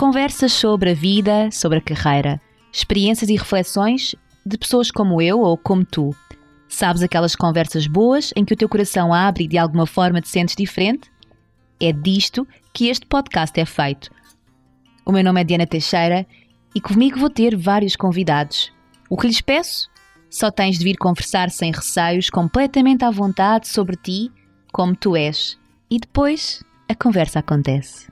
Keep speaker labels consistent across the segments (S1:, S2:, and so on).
S1: Conversas sobre a vida, sobre a carreira, experiências e reflexões de pessoas como eu ou como tu. Sabes aquelas conversas boas em que o teu coração abre e de alguma forma te sentes diferente? É disto que este podcast é feito. O meu nome é Diana Teixeira e comigo vou ter vários convidados. O que lhes peço? Só tens de vir conversar sem receios, completamente à vontade sobre ti, como tu és. E depois a conversa acontece.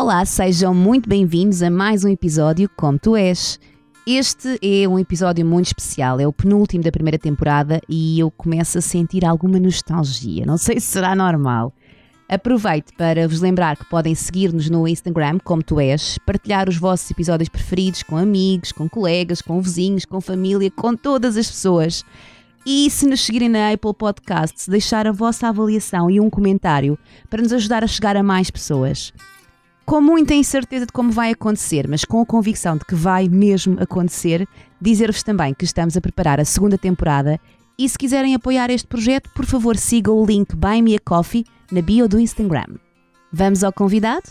S1: Olá, sejam muito bem-vindos a mais um episódio Como Tu És. Este é um episódio muito especial, é o penúltimo da primeira temporada e eu começo a sentir alguma nostalgia. Não sei se será normal. Aproveito para vos lembrar que podem seguir-nos no Instagram, como tu és, partilhar os vossos episódios preferidos com amigos, com colegas, com vizinhos, com família, com todas as pessoas. E se nos seguirem na Apple Podcasts, deixar a vossa avaliação e um comentário para nos ajudar a chegar a mais pessoas com muita incerteza de como vai acontecer, mas com a convicção de que vai mesmo acontecer, dizer-vos também que estamos a preparar a segunda temporada e se quiserem apoiar este projeto, por favor sigam o link Buy Me a Coffee na bio do Instagram. Vamos ao convidado?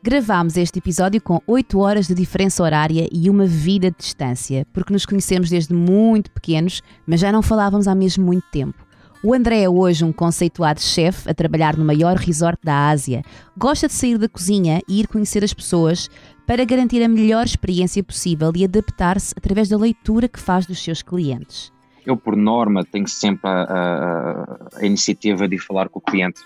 S1: Gravámos este episódio com 8 horas de diferença horária e uma vida de distância, porque nos conhecemos desde muito pequenos, mas já não falávamos há mesmo muito tempo. O André é hoje um conceituado chefe a trabalhar no maior resort da Ásia. Gosta de sair da cozinha e ir conhecer as pessoas para garantir a melhor experiência possível e adaptar-se através da leitura que faz dos seus clientes.
S2: Eu, por norma, tenho sempre a, a, a iniciativa de falar com o cliente.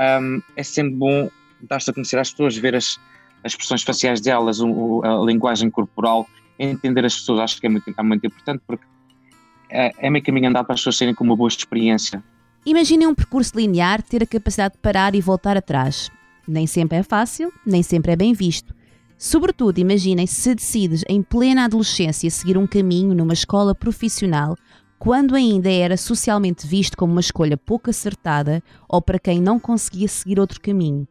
S2: Um, é sempre bom dar-se a conhecer às pessoas, ver as, as expressões faciais delas, o, a linguagem corporal, entender as pessoas, acho que é muito, é muito importante porque é, é meio caminho andado para as pessoas terem com uma boa experiência.
S1: Imaginem um percurso linear ter a capacidade de parar e voltar atrás. Nem sempre é fácil, nem sempre é bem visto. Sobretudo, imaginem se decides em plena adolescência seguir um caminho numa escola profissional quando ainda era socialmente visto como uma escolha pouco acertada ou para quem não conseguia seguir outro caminho.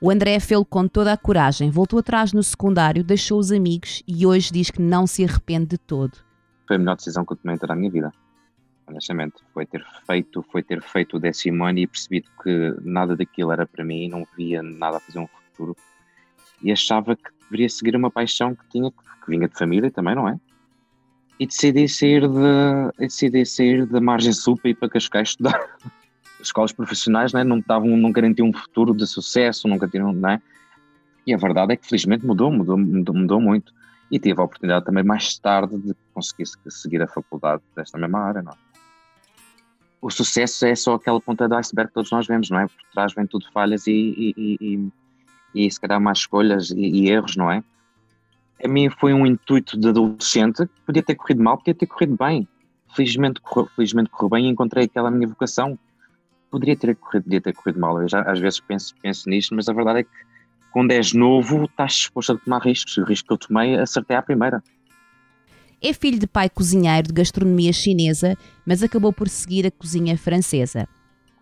S1: O André fê-lo com toda a coragem, voltou atrás no secundário, deixou os amigos e hoje diz que não se arrepende de todo
S2: foi a melhor decisão que eu tomei em toda a minha vida. Honestamente, foi ter feito, foi ter feito o décimo ano e percebido que nada daquilo era para mim, não via nada a fazer um futuro e achava que deveria seguir uma paixão que tinha, que vinha de família também, não é? E decidi sair de, decidi sair da margem sul para ir para Cascais estudar. As escolas profissionais né, não, davam, não garantiam um futuro de sucesso, nunca tinham, não é? E a verdade é que felizmente mudou, mudou, mudou, mudou muito e tive a oportunidade também mais tarde de conseguir seguir a faculdade desta mesma área. Não? É? O sucesso é só aquela ponta do iceberg que todos nós vemos, não é? Por trás vem tudo falhas e, e, e, e, se calhar mais escolhas e, e, erros, não é? A mim foi um intuito de adolescente, podia ter corrido mal, podia ter corrido bem. Felizmente correu, felizmente correu bem e encontrei aquela minha vocação. Poderia ter corrido, podia ter corrido mal. Eu já às vezes penso, penso nisto, mas a verdade é que quando és novo, estás disposto a tomar riscos. O risco que eu tomei, acertei à primeira.
S1: É filho de pai cozinheiro de gastronomia chinesa, mas acabou por seguir a cozinha francesa.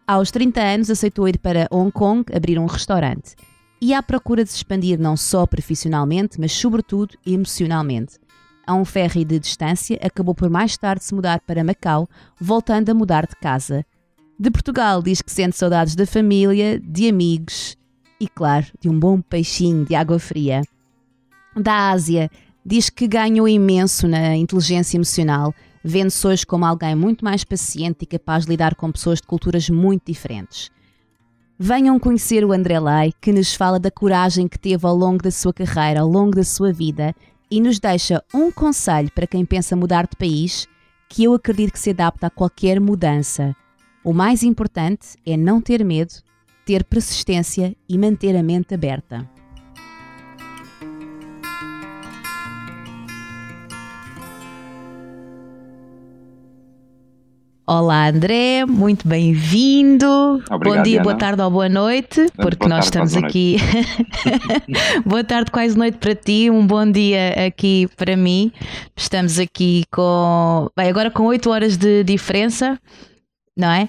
S1: Aos 30 anos, aceitou ir para Hong Kong abrir um restaurante. E à procura de se expandir não só profissionalmente, mas sobretudo emocionalmente. A um ferry de distância, acabou por mais tarde se mudar para Macau, voltando a mudar de casa. De Portugal, diz que sente saudades da família, de amigos e, claro, de um bom peixinho de água fria. Da Ásia, diz que ganhou imenso na inteligência emocional, vendo-se hoje como alguém muito mais paciente e capaz de lidar com pessoas de culturas muito diferentes. Venham conhecer o André Lai, que nos fala da coragem que teve ao longo da sua carreira, ao longo da sua vida, e nos deixa um conselho para quem pensa mudar de país, que eu acredito que se adapta a qualquer mudança. O mais importante é não ter medo ter persistência e manter a mente aberta. Olá André, muito bem-vindo. Bom dia, Ana. boa tarde ou boa noite, porque boa nós tarde, estamos aqui. boa tarde, quase noite para ti, um bom dia aqui para mim. Estamos aqui com, bem, agora com 8 horas de diferença, não é?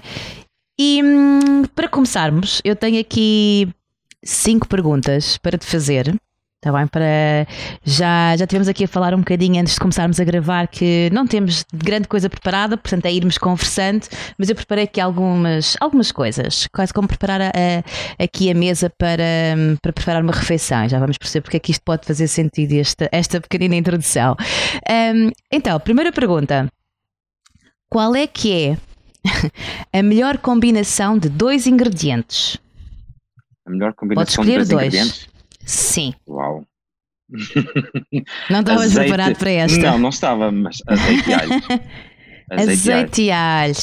S1: E hum, para começarmos, eu tenho aqui cinco perguntas para te fazer. Está bem? Para... Já, já tivemos aqui a falar um bocadinho antes de começarmos a gravar que não temos grande coisa preparada, portanto é irmos conversando, mas eu preparei aqui algumas, algumas coisas, quase como preparar a, a, aqui a mesa para, para preparar uma refeição. Já vamos perceber porque é que isto pode fazer sentido, esta, esta pequenina introdução. Um, então, primeira pergunta: qual é que é a melhor combinação de dois ingredientes?
S2: A melhor combinação de dois, dois ingredientes?
S1: Sim.
S2: Uau.
S1: Não estavas preparado para esta?
S2: Não, não estava, mas azeite e alho.
S1: Azeite, e alho.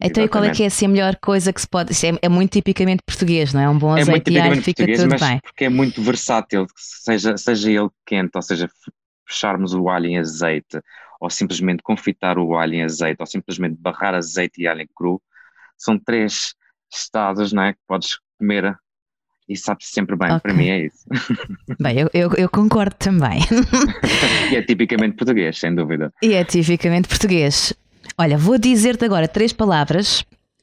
S1: Então, e qual é que é assim, a melhor coisa que se pode. É, é, muito tipicamente português, não é? Um bom é azeite e alho fica tudo
S2: mas
S1: bem.
S2: Porque é muito versátil, seja, seja ele quente, ou seja, fecharmos o alho em azeite, ou simplesmente confitar o alho em azeite, ou simplesmente barrar azeite e alho cru. São três estados não é, que podes comer e sabe -se sempre bem, okay. para mim é isso.
S1: Bem, eu, eu, eu concordo também.
S2: e é tipicamente português, sem dúvida.
S1: E é tipicamente português. Olha, vou dizer-te agora três palavras,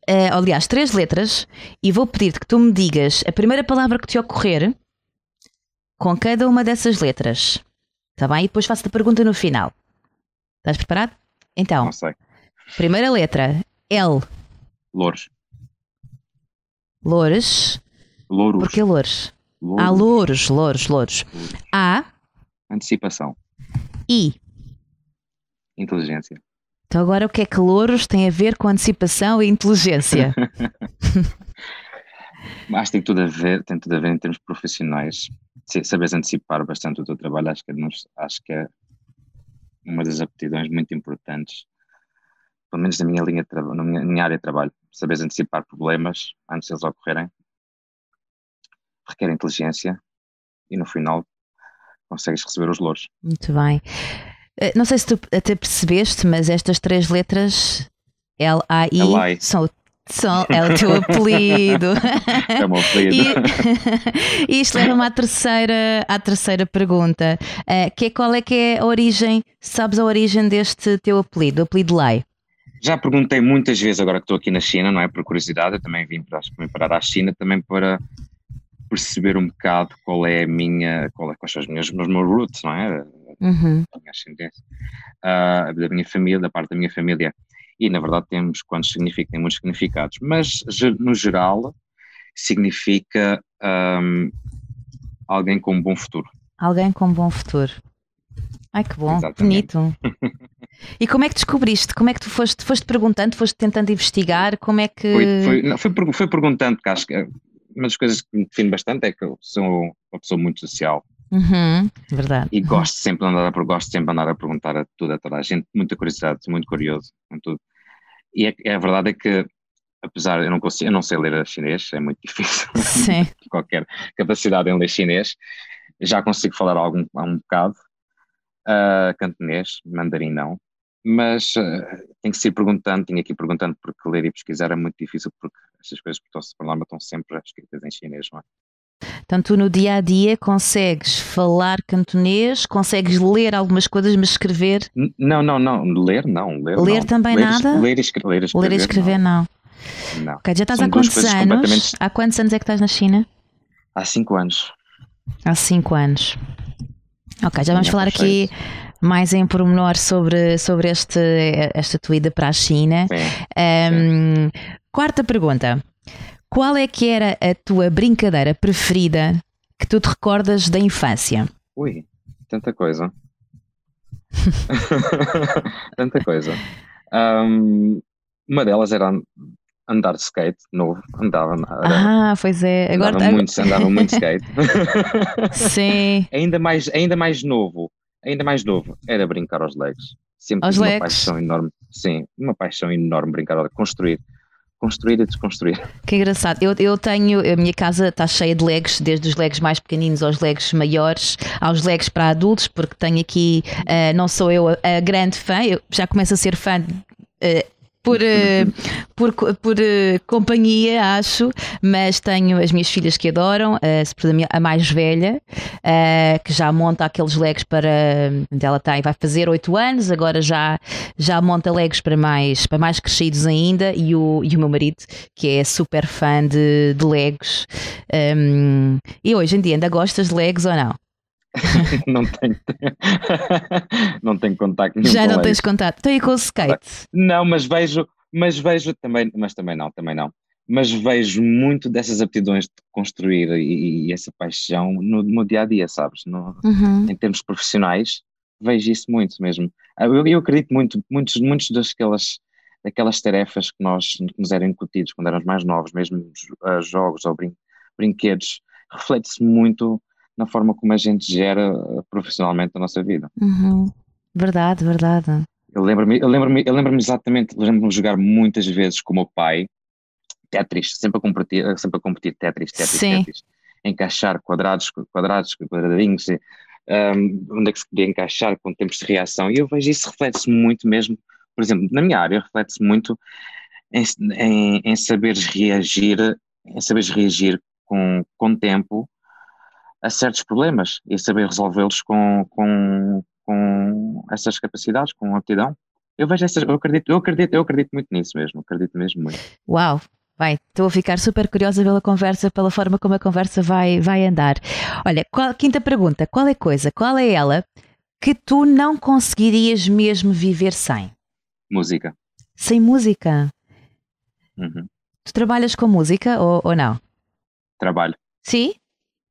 S1: uh, aliás, três letras, e vou pedir-te que tu me digas a primeira palavra que te ocorrer com cada uma dessas letras. Está bem? E depois faço-te a pergunta no final. Estás preparado? Então,
S2: Não sei.
S1: primeira letra, L.
S2: Louros.
S1: Louros.
S2: Louros.
S1: Porquê louros? louros? Ah, louros, louros, louros. A.
S2: Antecipação.
S1: I.
S2: Inteligência.
S1: Então agora o que é que louros tem a ver com antecipação e inteligência?
S2: acho que tem tudo a ver, tem tudo a ver em termos profissionais. Saberes antecipar bastante o teu trabalho, acho que, é, acho que é uma das aptidões muito importantes, pelo menos na minha linha de trabalho, na minha, minha área de trabalho. Saberes antecipar problemas antes de eles ocorrerem requer inteligência e no final consegues receber os louros.
S1: Muito bem. Eh, não sei se tu até percebeste, mas estas três letras L-A-I são são, é o teu apelido.
S2: É o meu apelido.
S1: E, isto leva-me à terceira, à terceira pergunta. Uh, que é qual é que é a origem, sabes a origem deste teu apelido, o apelido Lai?
S2: Já perguntei muitas vezes, agora que estou aqui na China, não é? Por curiosidade, eu também vim para, vim parar à China também para perceber um bocado qual é a minha, qual é, quais são as minhas, os meus roots, não é?
S1: Uhum.
S2: A minha ascendência, uh, da minha família, da parte da minha família. E na verdade temos quantos significa, tem muitos significados, mas no geral significa um, alguém com um bom futuro.
S1: Alguém com um bom futuro. Ai que bom, Exatamente. bonito. E como é que descobriste? Como é que tu foste, foste perguntando, foste tentando investigar? Como é que.
S2: Foi, foi, não, foi, foi perguntando, porque acho que uma das coisas que me define bastante é que eu sou uma pessoa muito social.
S1: Uhum, verdade.
S2: E gosto sempre de andar a, gosto sempre andar a perguntar a tudo, a toda a gente, muita curiosidade, muito curioso com tudo. E é, é a verdade é que, apesar eu não consigo, eu não sei ler chinês, é muito difícil.
S1: Sim.
S2: qualquer capacidade em ler chinês. Já consigo falar algum, um bocado. Uh, cantonês, mandarim não mas uh, tem que se ir perguntando, tinha que ir perguntando porque ler e pesquisar é muito difícil porque estas coisas por norma estão sempre escritas em chinês, não é?
S1: Então tu no dia a dia consegues falar cantonês, consegues ler algumas coisas, mas escrever?
S2: Não, não, não, ler não. Ler,
S1: ler
S2: não.
S1: também
S2: ler,
S1: nada?
S2: Ler e escrever, ler, escrever,
S1: ler e escrever não.
S2: não. não.
S1: Ok, já estás São há quantos anos? Completamente... Há quantos anos é que estás na China?
S2: Há cinco anos.
S1: Há cinco anos. Ok, já vamos falar aqui mais em pormenor sobre, sobre este, esta tua ida para a China. Um, quarta pergunta. Qual é que era a tua brincadeira preferida que tu te recordas da infância?
S2: Ui, tanta coisa. tanta coisa. Um, uma delas era andar de skate novo. Andava.
S1: Era, ah, pois é.
S2: Agora andava, tá... muito, andava muito skate.
S1: Sim.
S2: ainda, mais, ainda mais novo ainda mais novo, era brincar aos legs. Sempre
S1: aos
S2: uma
S1: legs.
S2: paixão enorme. Sim, uma paixão enorme brincar construir. Construir e desconstruir.
S1: Que engraçado. Eu, eu tenho, a minha casa está cheia de legs, desde os legs mais pequeninos aos legs maiores, aos legs para adultos, porque tenho aqui, uh, não sou eu a, a grande fã, eu já começo a ser fã uh, por, uh, por, por uh, companhia, acho, mas tenho as minhas filhas que adoram, a, a mais velha, uh, que já monta aqueles legos para. Ela tem, vai fazer 8 anos, agora já, já monta legos para mais, para mais crescidos ainda, e o, e o meu marido, que é super fã de, de legos. Um, e hoje em dia ainda gostas de legos ou não?
S2: não tenho, não tenho contacto nenhum
S1: Já não tens contato. Então e com o skate?
S2: Não, mas vejo, mas vejo também, mas também não, também não. Mas vejo muito dessas aptidões de construir e, e essa paixão no, no dia a dia, sabes? No,
S1: Uhum.
S2: em termos profissionais, vejo isso muito mesmo. Ah, Eu, eu acredito muito, muitos, muitos daquelas, daquelas tarefas que nós que nos eram incutidos quando éramos mais novos, mesmo ah, jogos ou brin- brinquedos, reflete-se muito na forma como a gente gera ah, profissionalmente a nossa vida.
S1: Uhum. Verdade, verdade.
S2: Eu lembro-me, eu lembro-me, eu lembro-me exatamente, lembro-me de jogar muitas vezes com o meu pai, Tetris, sempre a competir, sempre a competir Tetris, Tetris,
S1: Sim.
S2: Tetris, encaixar quadrados, quadrados, quadradinhos, e, um, onde é que se podia encaixar com tempos de reação, e eu vejo isso reflete-se muito mesmo, por exemplo, na minha área, reflete-se muito em, em, em saberes reagir, em saberes reagir com, com tempo a certos problemas e saber resolvê-los com, com, com essas capacidades, com aptidão. Eu vejo essas, eu acredito, eu acredito, eu acredito muito nisso mesmo, acredito mesmo muito.
S1: Uau! Vai, estou a ficar super curiosa pela conversa, pela forma como a conversa vai, vai andar. Olha, qual- quinta pergunta: qual é a coisa, qual é ela que tu não conseguirias mesmo viver sem?
S2: Música.
S1: Sem música?
S2: Uhum.
S1: Tu trabalhas com música ou, ou não?
S2: Trabalho,
S1: Sim?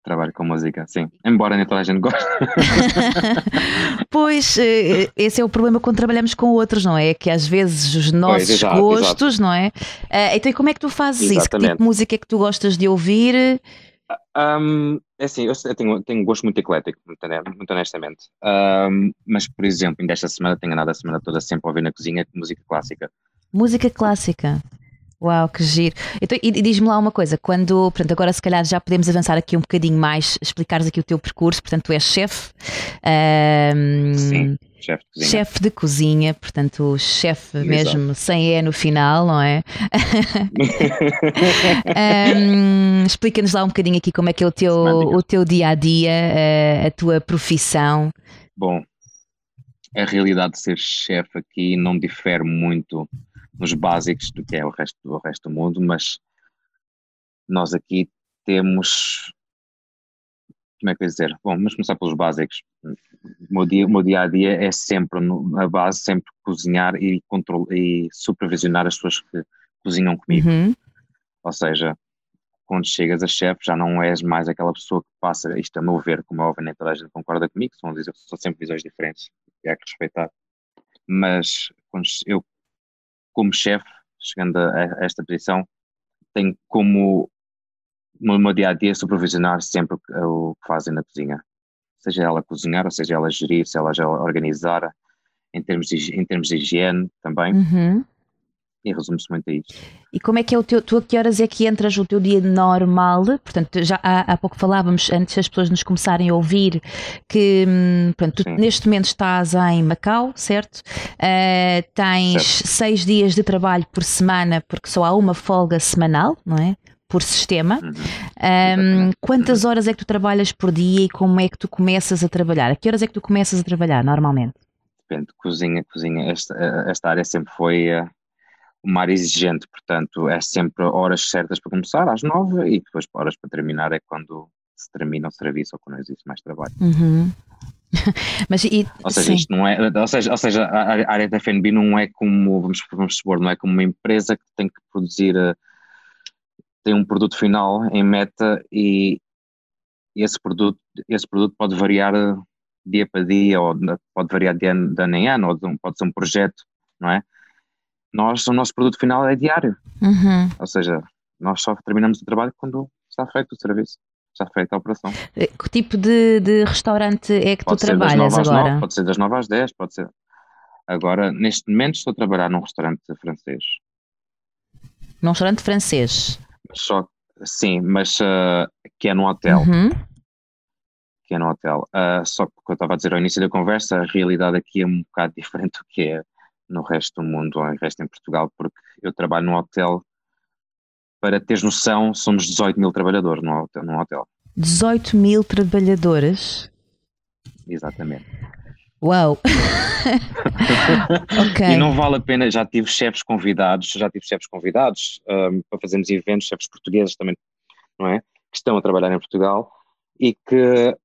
S2: Trabalho com música, sim. Embora nem toda a gente goste.
S1: Pois, eh, esse é o problema quando trabalhamos com outros, não é? Que às vezes os nossos
S2: exato,
S1: gostos, não é? Ah, então, e como é que tu fazes isso? Que tipo
S2: Exatamente.
S1: de música é que tu gostas de ouvir?
S2: Um, é assim, eu, tenho, tenho um gosto muito eclético, muito honestamente. Um, mas, por exemplo, ainda esta semana tenho andado a semana toda sempre a ouvir na cozinha música clássica.
S1: Música clássica. Uau, que giro. Então, e, diz-me lá uma coisa, quando, portanto, agora se calhar já podemos avançar aqui um bocadinho mais, explicares aqui o teu percurso, portanto, tu és chefe, ahm,
S2: Sim, chefe de cozinha.
S1: chefe de cozinha, portanto, chefe mesmo, sem E no final, não é? Ahm, Explica-nos lá um bocadinho aqui como é que é o teu,
S2: Semântica.
S1: o teu dia a dia, a tua profissão.
S2: Bom, a realidade de ser chefe aqui não difere muito nos básicos do que é o resto, o resto do mundo, mas nós aqui temos. Como é que eu ia dizer? Bom, vamos começar pelos básicos. O meu dia, o meu dia a dia é sempre, no- na base, sempre cozinhar e, control, e supervisionar as pessoas que cozinham comigo.
S1: Uhum.
S2: Ou seja, quando chegas a chefe, já não és mais aquela pessoa que passa, isto a meu ver, como é óbvio, nem toda a gente concorda comigo, são, são sempre visões diferentes e há que respeitar. Mas quando eu, como chefe, chegando a, a esta posição, tenho como no meu dia a dia supervisionar sempre o que- fazem na cozinha. Seja ela cozinhar, ou seja ela gerir, se ela já organizar, em termos de, em termos de higiene também,
S1: Uhum.
S2: E resume-se muito a isto.
S1: E como é que é o teu, tu a que horas é que entras o teu dia normal? Portanto, já há, há pouco falávamos, antes das pessoas nos começarem a ouvir, que hum, pronto, tu
S2: Sim.
S1: neste momento estás em Macau, certo? Ah, tens
S2: Certo.
S1: seis dias de trabalho por semana, porque só há uma folga semanal, não é? Por sistema.
S2: Uhum.
S1: Hum,
S2: Exatamente.
S1: quantas horas é que tu trabalhas por dia e como é que tu começas a trabalhar? A que horas é que tu começas a trabalhar normalmente?
S2: Depende, cozinha, cozinha. Esta, esta área sempre foi eh, área exigente, portanto, é sempre horas certas para começar, às nove, e depois horas para terminar é quando se termina o serviço ou quando existe mais trabalho.
S1: Uhum. Mas e,
S2: Ou seja,
S1: sim.
S2: isto não é, ou seja, ou seja, a área da FNB não é como, vamos, vamos supor, não é como uma empresa que tem que produzir, eh, tem um produto final em meta e esse produto, esse produto pode variar eh, dia para dia, ou na- pode variar de ano, de ano em ano, ou de pode ser um projeto, não é? Nós, o nosso produto final é diário,
S1: Uhum.
S2: ou seja, nós só terminamos o trabalho quando está feito o serviço, está feita a operação.
S1: Eh, Que tipo de, de restaurante é que
S2: Pode
S1: tu trabalhas
S2: 9 às
S1: agora?
S2: 9, pode ser das 9 às 10, pode ser. Agora, neste momento, estou a trabalhar num restaurante francês.
S1: Num restaurante francês.
S2: Só, sim, mas ah, que é num hotel.
S1: Uhum.
S2: Que é num hotel. Ah, só que o que eu estava a dizer ao início da conversa, a realidade aqui é um bocado diferente do que é no resto do mundo ou no resto em Portugal, porque eu trabalho num hotel. Para teres noção, somos 18 mil trabalhadores num hotel. Num hotel.
S1: 18 mil trabalhadores.
S2: Exatamente.
S1: Uau! ok.
S2: E não vale a pena, já tive chefes convidados, já tive chefes convidados ahm, para fazermos eventos, chefes portugueses também, não é? Que estão a trabalhar em Portugal e que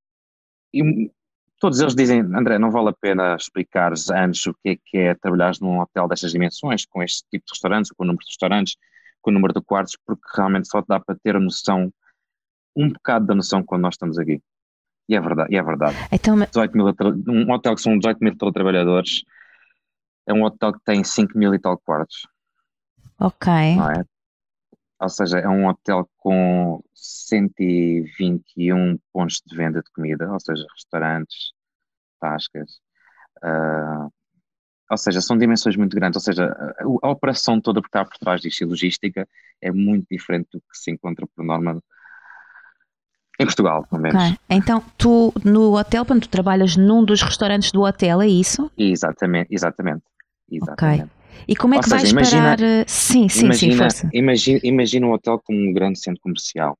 S2: e todos eles dizem, André, não vale a pena explicar antes o que é que é trabalhar num hotel destas dimensões, com este tipo de restaurantes, com o número de restaurantes, com o número de quartos, porque realmente só dá para ter a noção, um bocado da noção quando nós estamos aqui. E é verdade, e é verdade. Então, 18 mil, um hotel que são 18 mil trabalhadores é um hotel que tem 5 mil e tal quartos.
S1: Ok.
S2: É? Ou seja, é um hotel com 121 pontos de venda de comida, ou seja, restaurantes, tascas. Uh, ou seja, são dimensões muito grandes. Ou seja, a, a operação toda que está por trás disto e logística é muito diferente do que se encontra por norma em Portugal, pelo menos. Okay.
S1: Então, tu no hotel, quando tu trabalhas num dos restaurantes do hotel, é isso?
S2: Exatamente, exatamente. exatamente.
S1: Ok. E como é que seja, vais imagina, parar? Eh, sim, sim, imagina, sim, força.
S2: Imagina, imagina um hotel como um grande centro comercial.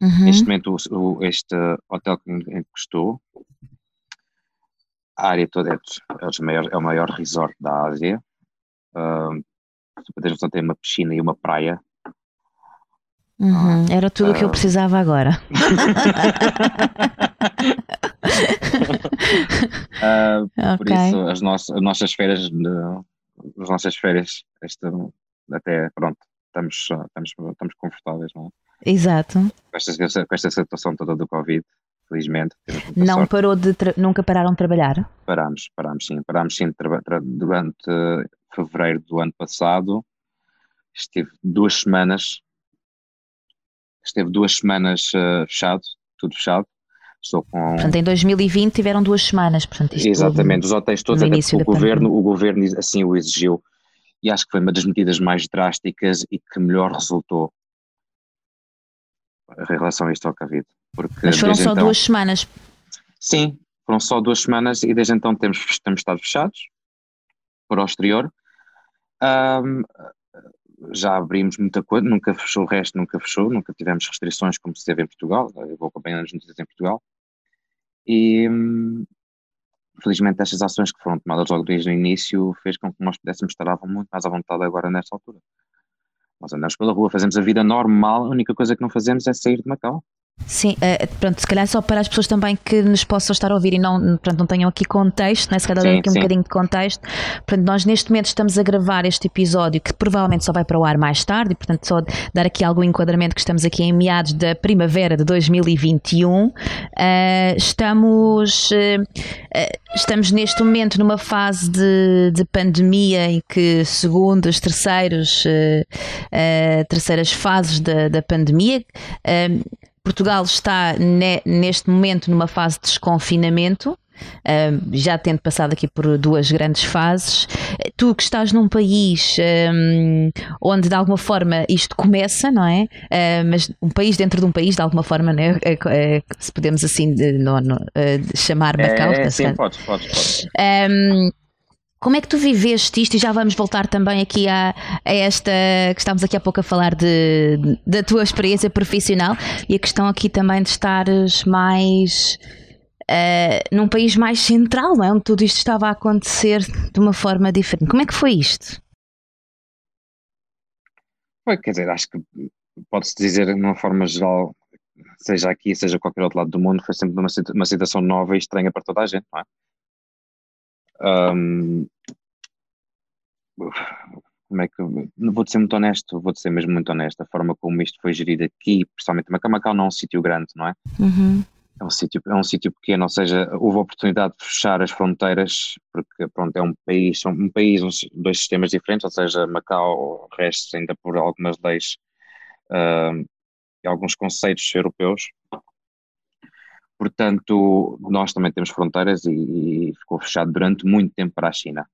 S2: Uhum. Neste momento, o, o, este hotel que, que estou, a área toda é, é, maior, é o maior resort da Ásia. Uh, só tem uma piscina e uma praia.
S1: Uhum, era tudo o uh, que eu ah. precisava agora.
S2: uh, okay. Por isso, as, nossas, as nossas férias, de, as nossas férias, esta, até pronto, estamos, estamos, estamos confortáveis, não é?
S1: Exato.
S2: Com esta, com esta situação toda do Covid, felizmente.
S1: Não sorte. parou de nunca pararam de trabalhar?
S2: Parámos, parámos sim, parámos sim durante fevereiro do ano passado. Estive duas semanas, esteve duas semanas uh, fechado, tudo fechado.
S1: Estou com... Portanto, em 2020 tiveram duas semanas, portanto,
S2: Exatamente, os hotéis todos, até o governo, o governo assim o exigiu e acho que foi uma das medidas mais drásticas e que melhor resultou em relação a isto ao Covid.
S1: Porque Mas foram só então, duas semanas.
S2: Sim, foram só duas semanas e desde então temos, temos estado fechados para o exterior. Um, já abrimos muita coisa, nunca fechou o resto, nunca fechou, nunca tivemos restrições como se teve em Portugal. Eu vou acompanhando as notícias em Portugal. E hum, felizmente estas ações que foram tomadas logo desde o início fez com que nós pudéssemos estar muito mais à vontade agora nesta altura. Nós andamos pela rua, fazemos a vida normal, a única coisa que não fazemos é sair de Macau.
S1: Sim, uh, pronto, se calhar só para as pessoas também que nos possam estar a ouvir e não, pronto, não tenham aqui contexto, né? se calhar sim, aqui sim. um bocadinho de contexto. Portanto, nós neste momento estamos a gravar este episódio que provavelmente só vai para o ar mais tarde e, portanto, só dar aqui algum enquadramento que estamos aqui em meados da primavera de 2021. Uh, eh, estamos, uh, estamos neste momento numa fase de, de pandemia em que, segundo os terceiros, terceiras fases da, da pandemia, Portugal está ne, neste momento numa fase de desconfinamento. Uh, já tendo passado aqui por duas grandes fases, tu que estás num país um, onde de alguma forma isto começa, não é? Uh, mas um país dentro de um país, de alguma forma, né? É, se podemos assim de, no, no, uh, chamar Macau.
S2: É, é, sim, podes, podes, podes.
S1: Um, como é que tu viveste isto? E já vamos voltar também aqui a, a esta que estávamos aqui há pouco a falar de, da tua experiência profissional e a questão aqui também de estares mais uh, num país mais central, não é? Onde tudo isto estava a acontecer de uma forma diferente. Como é que foi isto?
S2: Foi, quer dizer, acho que pode-se dizer de uma forma geral, seja aqui, seja qualquer outro lado do mundo, foi sempre uma, uma situação nova e estranha para toda a gente, não é? Um, como é que vou ser muito honesto, vou ser mesmo muito honesto, a forma como isto foi gerido aqui, principalmente Macau, Macau não é um sítio grande, não é?
S1: Uhum.
S2: É um sítio, é um sítio pequeno, ou seja, houve a oportunidade de fechar as fronteiras, porque pronto, é um país, são um país, dois sistemas diferentes, ou seja, Macau resta ainda por algumas leis uh, e alguns conceitos europeus, Portanto, nós também temos fronteiras e, e, ficou fechado durante muito tempo para a China,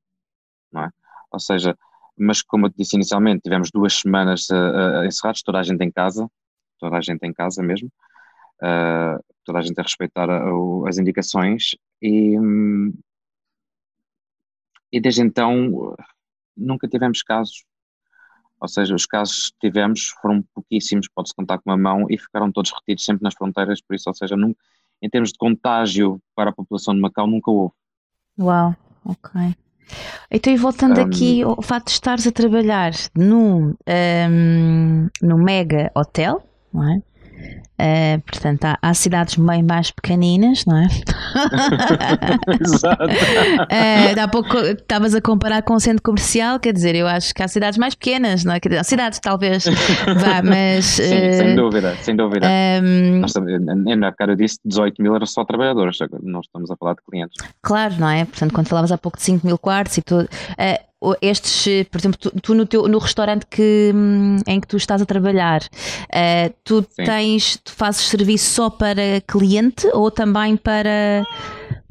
S2: não é? Ou seja, mas como eu disse inicialmente, tivemos duas semanas uh, uh, encerrados, toda a gente em casa, toda a gente em casa mesmo, uh, toda a gente a respeitar as indicações e, um, e desde então nunca tivemos casos, ou seja, os casos que tivemos foram pouquíssimos, pode-se contar com uma mão e ficaram todos retidos sempre nas fronteiras, por isso, ou seja, nunca em termos de contágio para a população de Macau, nunca houve.
S1: Uau, ok. Então, e voltando um, aqui ao fato de estares a trabalhar num, um, num mega hotel, não é? Uh, portanto, há, há, cidades bem mais pequeninas, não é? Exato. uh, há pouco estavas a comparar com o centro comercial, quer dizer, eu acho que há cidades mais pequenas, não é? Quer dizer, cidades talvez, vá, mas.
S2: Sim, uh, sem dúvida, sem dúvida. Um, Nós, na cara disse 18 mil eram só trabalhadores, não estamos a falar de clientes.
S1: Claro, não é? Portanto, quando falavas há pouco de 5 mil quartos e tudo estes, por exemplo, tu, tu, no, teu, no restaurante que, hum, em que tu estás a trabalhar, uh, tu Sim. tens, tu fazes serviço só para cliente ou também para,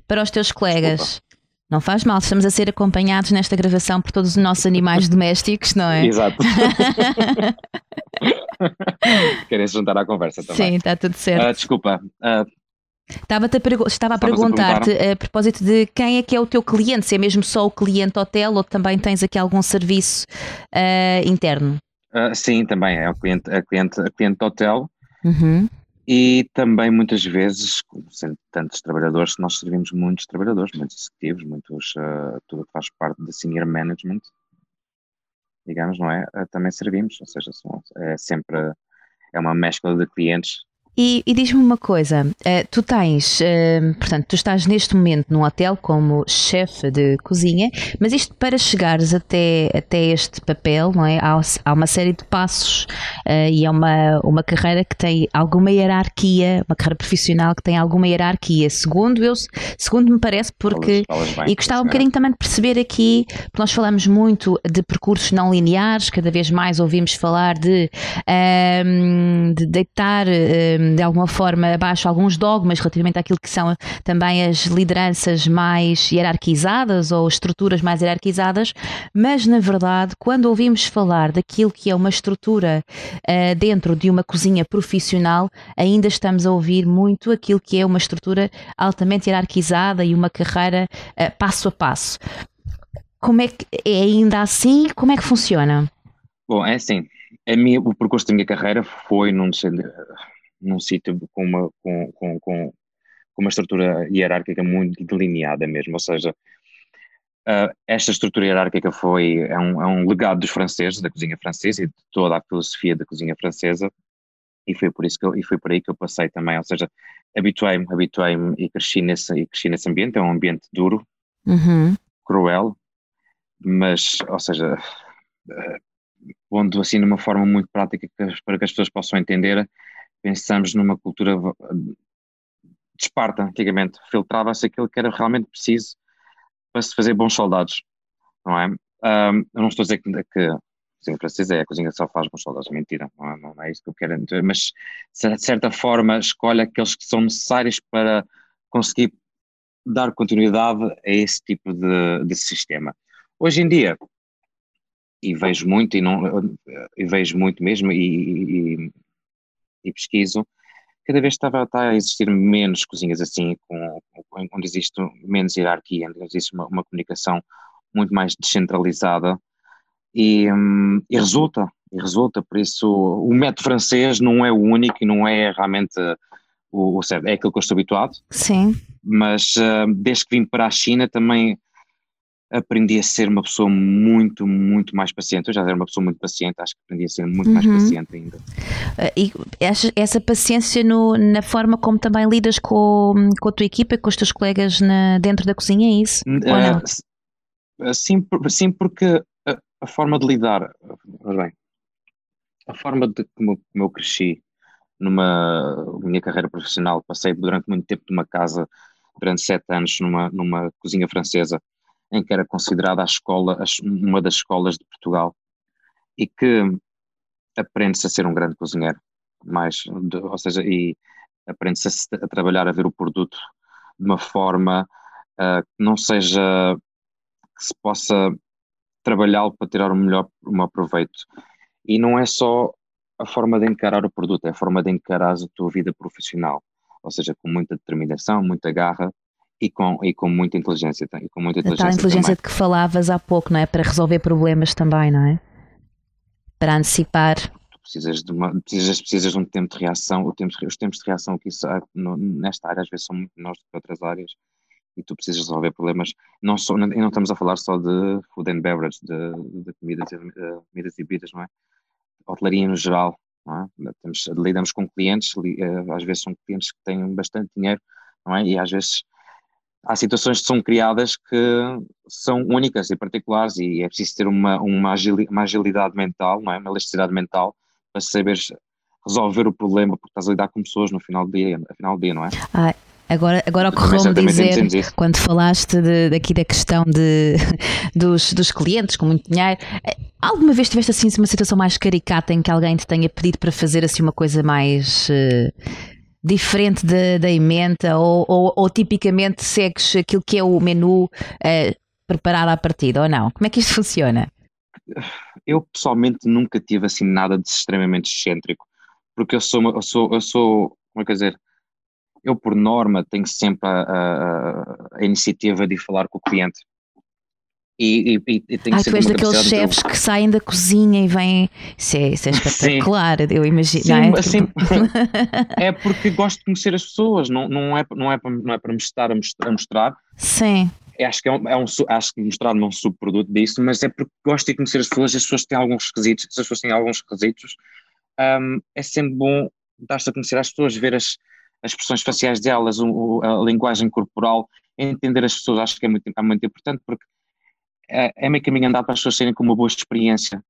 S1: para os teus colegas? Desculpa. Não faz mal, estamos a ser acompanhados nesta gravação por todos os nossos animais domésticos, não é?
S2: Exato. Querem se juntar à conversa também.
S1: Sim, está tudo certo.
S2: Uh, desculpa, uh,
S1: Estava a, pergu estava a perguntar-te a, a, propósito de quem é que é o teu cliente, se é mesmo só o cliente hotel ou também tens aqui algum serviço uh, interno?
S2: Uh, sim, também é o cliente, a cliente, a cliente hotel uhum. e também muitas vezes, sendo tantos trabalhadores, nós servimos muitos trabalhadores, muitos executivos, muitos, uh, tudo que faz parte da senior management, digamos, não é? também servimos, ou seja, são, é sempre é uma mescla de clientes
S1: e, e diz-me uma coisa, uh, tu tens, uh, portanto, tu estás neste momento num hotel como chefe de cozinha, mas isto para chegares até, até este papel, não é? Há, há uma série de passos uh, e é uma, uma carreira que tem alguma hierarquia, uma carreira profissional que tem alguma hierarquia, segundo eu, segundo me parece, porque. e gostava um bocadinho também de perceber aqui, porque nós falamos muito de percursos não lineares, cada vez mais ouvimos falar de, ehm, de deitar ehm, de alguma forma abaixo alguns dogmas relativamente àquilo que são também as lideranças mais hierarquizadas ou estruturas mais hierarquizadas, mas na verdade, quando ouvimos falar daquilo que é uma estrutura uh, dentro de uma cozinha profissional, ainda estamos a ouvir muito aquilo que é uma estrutura altamente hierarquizada e uma carreira uh, passo a passo. Como é que é ainda assim? Como é que funciona?
S2: Bom, é assim. A minha, o percurso da minha carreira foi num, num sítio com uma, com, com, com, uma estrutura hierárquica muito delineada mesmo, ou seja, uh, esta estrutura hierárquica foi, é um, é um legado dos franceses, da cozinha francesa e de toda a filosofia da cozinha francesa, e foi por isso que eu, e foi por aí que eu passei também, ou seja, habituei-me, habituei-me e cresci nesse, e cresci nesse ambiente, é um ambiente duro, uhum. cruel, mas, ou seja, uh, pondo assim numa forma muito prática para que as pessoas possam entender, pensamos numa cultura de Esparta, antigamente, filtrava-se aquilo que era realmente preciso para se fazer bons soldados, não é? Um, eu não estou a dizer que, que a cozinha francesa é a cozinha que só faz bons soldados, mentira, não é, não é isso que eu quero dizer, mas de certa forma escolhe aqueles que são necessários para conseguir dar continuidade a esse tipo de, de sistema. Hoje em dia, e vejo muito e não e vejo muito mesmo e, e, e pesquiso, cada vez estava, está a existir menos cozinhas assim, com, onde existe menos hierarquia, onde existe uma, uma comunicação muito mais descentralizada e, hum, e, resulta, e resulta, por isso o método francês não é o único e não é realmente o, o certo, é aquilo que eu estou habituado.
S1: Sim.
S2: Mas uh, desde que vim para a China também aprendi a ser uma pessoa muito, muito mais paciente. Eu já era uma pessoa muito paciente, acho que aprendi a ser muito uhum. mais paciente ainda.
S1: Uh, e essa paciência no, na forma como também lidas com, com a tua equipa, com os teus colegas na, dentro da cozinha, é isso?
S2: Uh, sim, sim, porque a, a, forma de lidar, bem, a forma de como, como eu cresci numa minha carreira profissional, passei durante muito tempo numa casa, durante sete anos, numa, numa cozinha francesa, em que era considerada a escola, uma das escolas de Portugal, e que aprende-se a ser um grande cozinheiro, mais, ou seja, e aprende-se a, a, trabalhar, a ver o produto de uma forma uh, que não seja que se possa trabalhá-lo para tirar o melhor, o melhor proveito. E não é só a forma de encarar o produto, é a forma de encarar a tua vida profissional, ou seja, com muita determinação, muita garra e com, e com muita inteligência. E com muita
S1: inteligência, a inteligência de que falavas há pouco, não é? Para resolver problemas também, não é? Para antecipar.
S2: Tu precisas de, uma, precisas, precisas de um tempo de reação, o tempo, os tempos de reação que isso no, nesta área às vezes são muito menores do que outras áreas e tu precisas resolver problemas. Não só, e não estamos a falar só de food and beverage, de, de comidas, de, comidas e bebidas, não é? Hotelaria no geral, É? Temos, lidamos com clientes, eh, às vezes são clientes que têm bastante dinheiro, não é? E às vezes há situações que são criadas que são únicas e particulares e é preciso ter uma, uma, agilidade mental, não é? uma elasticidade mental para saberes resolver o problema porque estás a lidar com pessoas no final do dia, no final do dia não é?
S1: Ah, Agora, agora ocorreu-me dizer, quando falaste de, daqui da questão de, dos, dos clientes com muito dinheiro, eh, alguma vez tiveste assim uma situação mais caricata em que alguém te tenha pedido para fazer assim uma coisa mais uh, diferente da emenda ou, ou, ou, tipicamente segues aquilo que é o menu uh, preparado à partida ou não? Como é que isto funciona?
S2: Eu pessoalmente nunca tive assim nada de extremamente excêntrico, porque eu sou, eu sou, eu sou como é que dizer, eu, por norma, tenho sempre a, a, a iniciativa de falar com o cliente.
S1: E, e, e tenho Ai, tu és daqueles chefes que saem da cozinha e vêm. Isso é, isso é espetacular, eu imagino. Sim,
S2: é? Assim, é porque gosto de conhecer as pessoas, não, não, é, não, é, para, não é para me estar a mostrar.
S1: Sim.
S2: É, acho que, é um, é um, acho que mostrar é um subproduto disso, mas é porque gosto de conhecer as pessoas, as pessoas têm alguns requisitos, as pessoas têm alguns requisitos, um, é sempre bom dar-se a conhecer as pessoas, ver as, as expressões faciais delas, o, a linguagem corporal, entender as pessoas, acho que é muito, é muito importante porque é, é meio caminho andar para as pessoas terem com uma boa experiência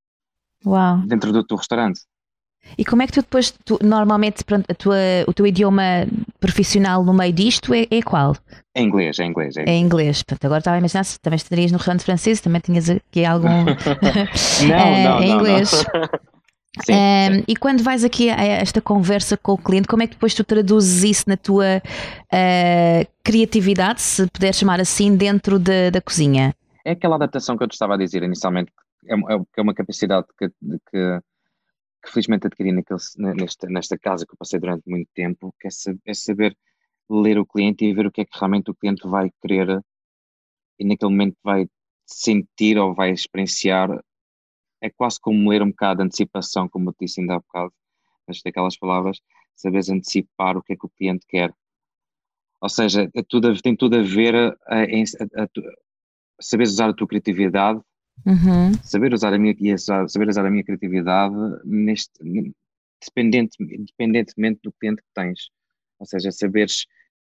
S1: Uau.
S2: dentro do teu restaurante.
S1: E como é que tu depois, tu, normalmente, pronto, tua, o teu idioma profissional no meio disto é, é qual?
S2: É inglês, é inglês.
S1: É inglês, é inglês. Portanto, agora estava a imaginar se também estarias no restaurante francês, também tinhas aqui algum.
S2: não, é, não,
S1: é
S2: não,
S1: inglês. Não. Sim, um, sim. E quando vais aqui a esta conversa com o cliente, como é que depois tu traduzes isso na tua uh, criatividade, se puder chamar assim, dentro de, da cozinha?
S2: É aquela adaptação que eu te estava a dizer inicialmente, é, é, é uma capacidade que, que, que felizmente adquiri naquele, nesta, nesta casa que eu passei durante muito tempo, que é, é saber ler o cliente e ver o que é que realmente o cliente vai querer e naquele momento vai sentir ou vai experienciar é quase como ler um bocado de antecipação, como eu disse ainda há bocado, mas daquelas palavras, saberes antecipar o que é que o cliente quer. Ou seja, é tudo, tem tudo a ver a, em saberes usar a tua criatividade,
S1: uhum.
S2: saber usar a minha saber usar a minha criatividade neste dependente, independentemente do cliente que tens. Ou seja, saberes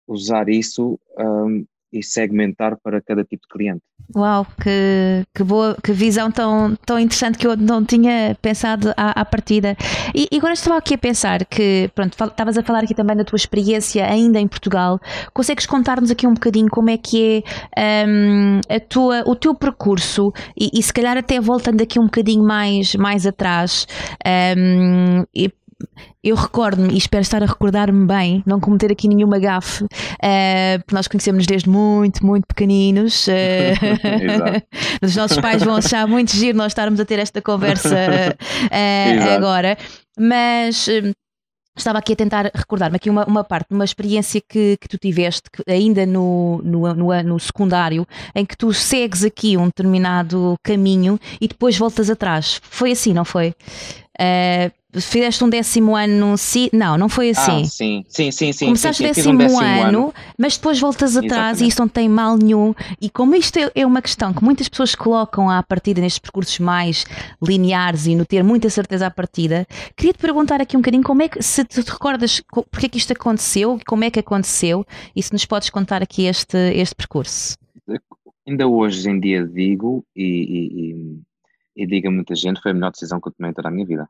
S2: usar isso um, e segmentar para cada tipo de cliente.
S1: Uau, que, que boa, que visão tão, tão interessante que eu não tinha pensado à, à partida. E, e, agora estava aqui a pensar que, pronto, estavas a falar aqui também da tua experiência ainda em Portugal. Consegues contar-nos aqui um bocadinho como é que é um, a tua, o teu percurso e, e, se calhar até voltando aqui um bocadinho mais, mais atrás, um, e eu recordo-me, e espero estar a recordar-me bem, não cometer aqui nenhuma gafe, uh, porque nós conhecemos desde muito, muito pequeninos. Uh, os nossos pais vão achar muito giro nós estarmos a ter esta conversa uh, agora. Mas estava aqui a tentar recordar-me aqui uma, uma parte, uma experiência que, que tu tiveste que ainda no, no, no, no, secundário, em que tu segues aqui um determinado caminho e depois voltas atrás. Foi assim, não foi? Uh, fizeste um décimo ano num si... Não, não foi assim.
S2: Ah, sim, sim, sim, sim.
S1: Começaste
S2: sim,
S1: décimo, um décimo ano, ano, mas depois voltas atrás Exatamente. e isso não tem mal nenhum. E como isto é, é uma questão que muitas pessoas colocam à partida nestes percursos mais lineares e no ter muita certeza à partida, queria te perguntar aqui um bocadinho como é que, se te recordas porque é que isto aconteceu, como é que aconteceu e se nos podes contar aqui este, este percurso.
S2: Ainda hoje em dia digo e, e, e, e digo a muita gente, foi a melhor decisão que eu tomei em toda a minha vida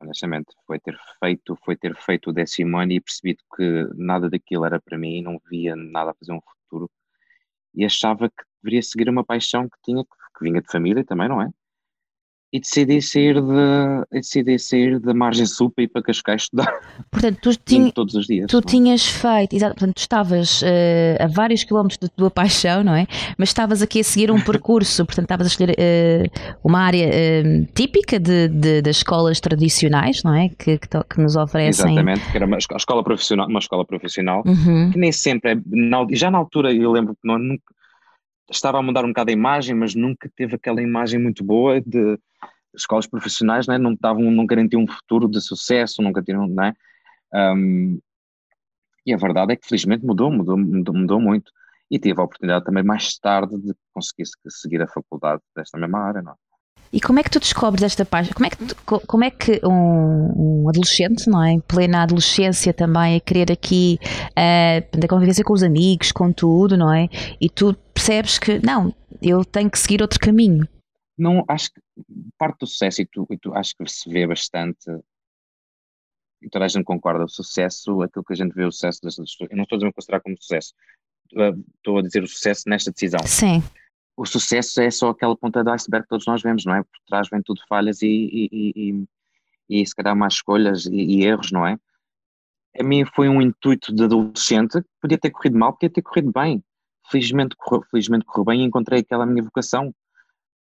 S2: honestamente, foi ter feito, foi ter feito o décimo ano e percebido que nada daquilo era para mim, não via nada a fazer um futuro e achava que deveria seguir uma paixão que tinha, que vinha de família também, não é? E decidi sair, de, decidi sair da margem sul para ir para Cascais estudar.
S1: Portanto, tu tinha, todos os dias. Tu não? É? tinhas feito, exato, portanto, tu estavas uh, a vários quilómetros da tua paixão, não é? Mas estavas aqui a seguir um percurso, portanto, estavas a escolher uh, uma área uh, típica de, de, das escolas tradicionais, não é? Que, que, que, nos oferecem.
S2: Exatamente, que era uma escola profissional, uma escola profissional uhum. que nem sempre é. Já na altura, eu lembro que não, nunca estava a mudar um bocado a imagem, mas nunca teve aquela imagem muito boa de escolas profissionais, né? não estavam, não garantiam um futuro de sucesso, nunca tinham, né? Um, e a verdade é que felizmente mudou, mudou, mudou, mudou muito. E tive a oportunidade também mais tarde de conseguir seguir a faculdade desta mesma área, não é?
S1: E como é que tu descobres esta página? Como é que, como é que um, um, adolescente, não é? Em plena adolescência também, a querer aqui uh, a convivência com os amigos, com tudo, não é? E tu percebes que, não, eu tenho que seguir outro caminho.
S2: Não, acho que parte do sucesso, e tu, e tu acho que se vê bastante, e toda a gente concorda, o sucesso, aquilo que a gente vê o sucesso das pessoas, eu não estou a dizer considerar como sucesso, estou a dizer o sucesso nesta decisão.
S1: Sim
S2: o sucesso é só aquela ponta do iceberg que todos nós vemos, não é? Por trás vem tudo falhas e, e, e, e, se calhar mais escolhas e, erros, não é? A mim foi um intuito de adolescente, podia ter corrido mal, podia ter corrido bem. Felizmente correu, felizmente correu bem e encontrei aquela minha vocação.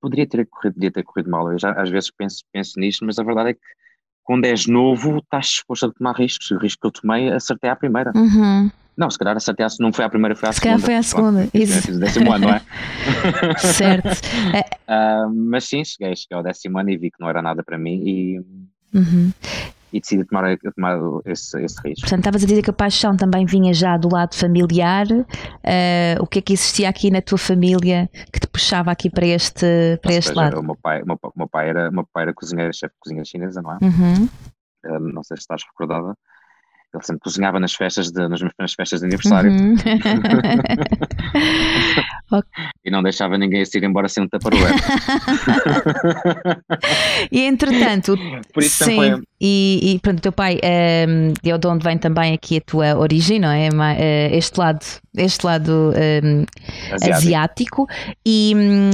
S2: Poderia ter corrido, podia ter corrido mal. Eu já às vezes penso, penso nisto, mas a verdade é que quando és novo estás disposto a tomar riscos. O risco que eu tomei, acertei à primeira.
S1: Uhum.
S2: Não, se calhar acertei, não foi a primeira, foi a
S1: se
S2: segunda.
S1: Se calhar foi a segunda,
S2: isso. décimo ano, não é?
S1: certo.
S2: Uh, mas sim, cheguei, cheguei ao décimo ano e vi que não era nada para mim e,
S1: uhum.
S2: E decidi tomar, tomar esse, esse risco.
S1: Portanto, estavas a dizer que a paixão também vinha já do lado familiar. Uh, o que é que existia aqui na tua família que te puxava aqui para este, para este lado?
S2: O meu pai, o meu, meu pai era, meu pai era cozinheiro, chefe de cozinha chinesa, não é?
S1: Uhum.
S2: Uh, não sei se estás recordada. Ele sempre cozinhava nas festas de, nas, nas festas de aniversário.
S1: Uhum.
S2: e não deixava ninguém se ir embora sem um taparoeiro.
S1: e entretanto,
S2: Por isso
S1: sim,
S2: foi...
S1: e, e pronto, o teu pai um, é de onde vem também aqui a tua origem, não é? Eh, este lado, este lado um, asiático. asiático. E um,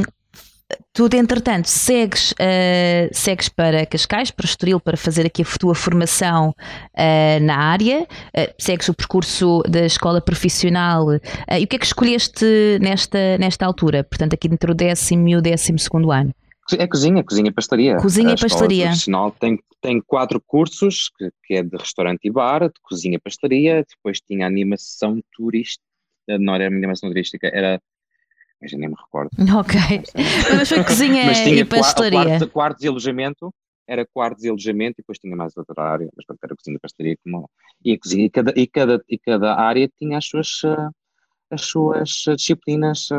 S1: tu, entretanto, segues, uh, segues para Cascais, para Estoril, para fazer aqui a tua formação uh, na área, uh, segues o percurso da escola profissional. e o que é que escolheste nesta, nesta altura? Portanto, aqui entre o décimo e o décimo segundo ano?
S2: É cozinha, cozinha e pastelaria.
S1: Cozinha e pastelaria.
S2: profissional tem, tem quatro cursos, que, que, é de restaurante e bar, de cozinha e pastelaria, depois tinha animação turística, não era animação turística, era mas já nem me recordo.
S1: Ok. Mas foi cozinha mas tinha e pastelaria.
S2: Quartos, quartos e alojamento, era quartos e alojamento e depois tinha mais outra área, mas era cozinha e pastelaria como e a cozinha e cada, e cada, e cada área tinha as suas eh, as suas disciplinas eh,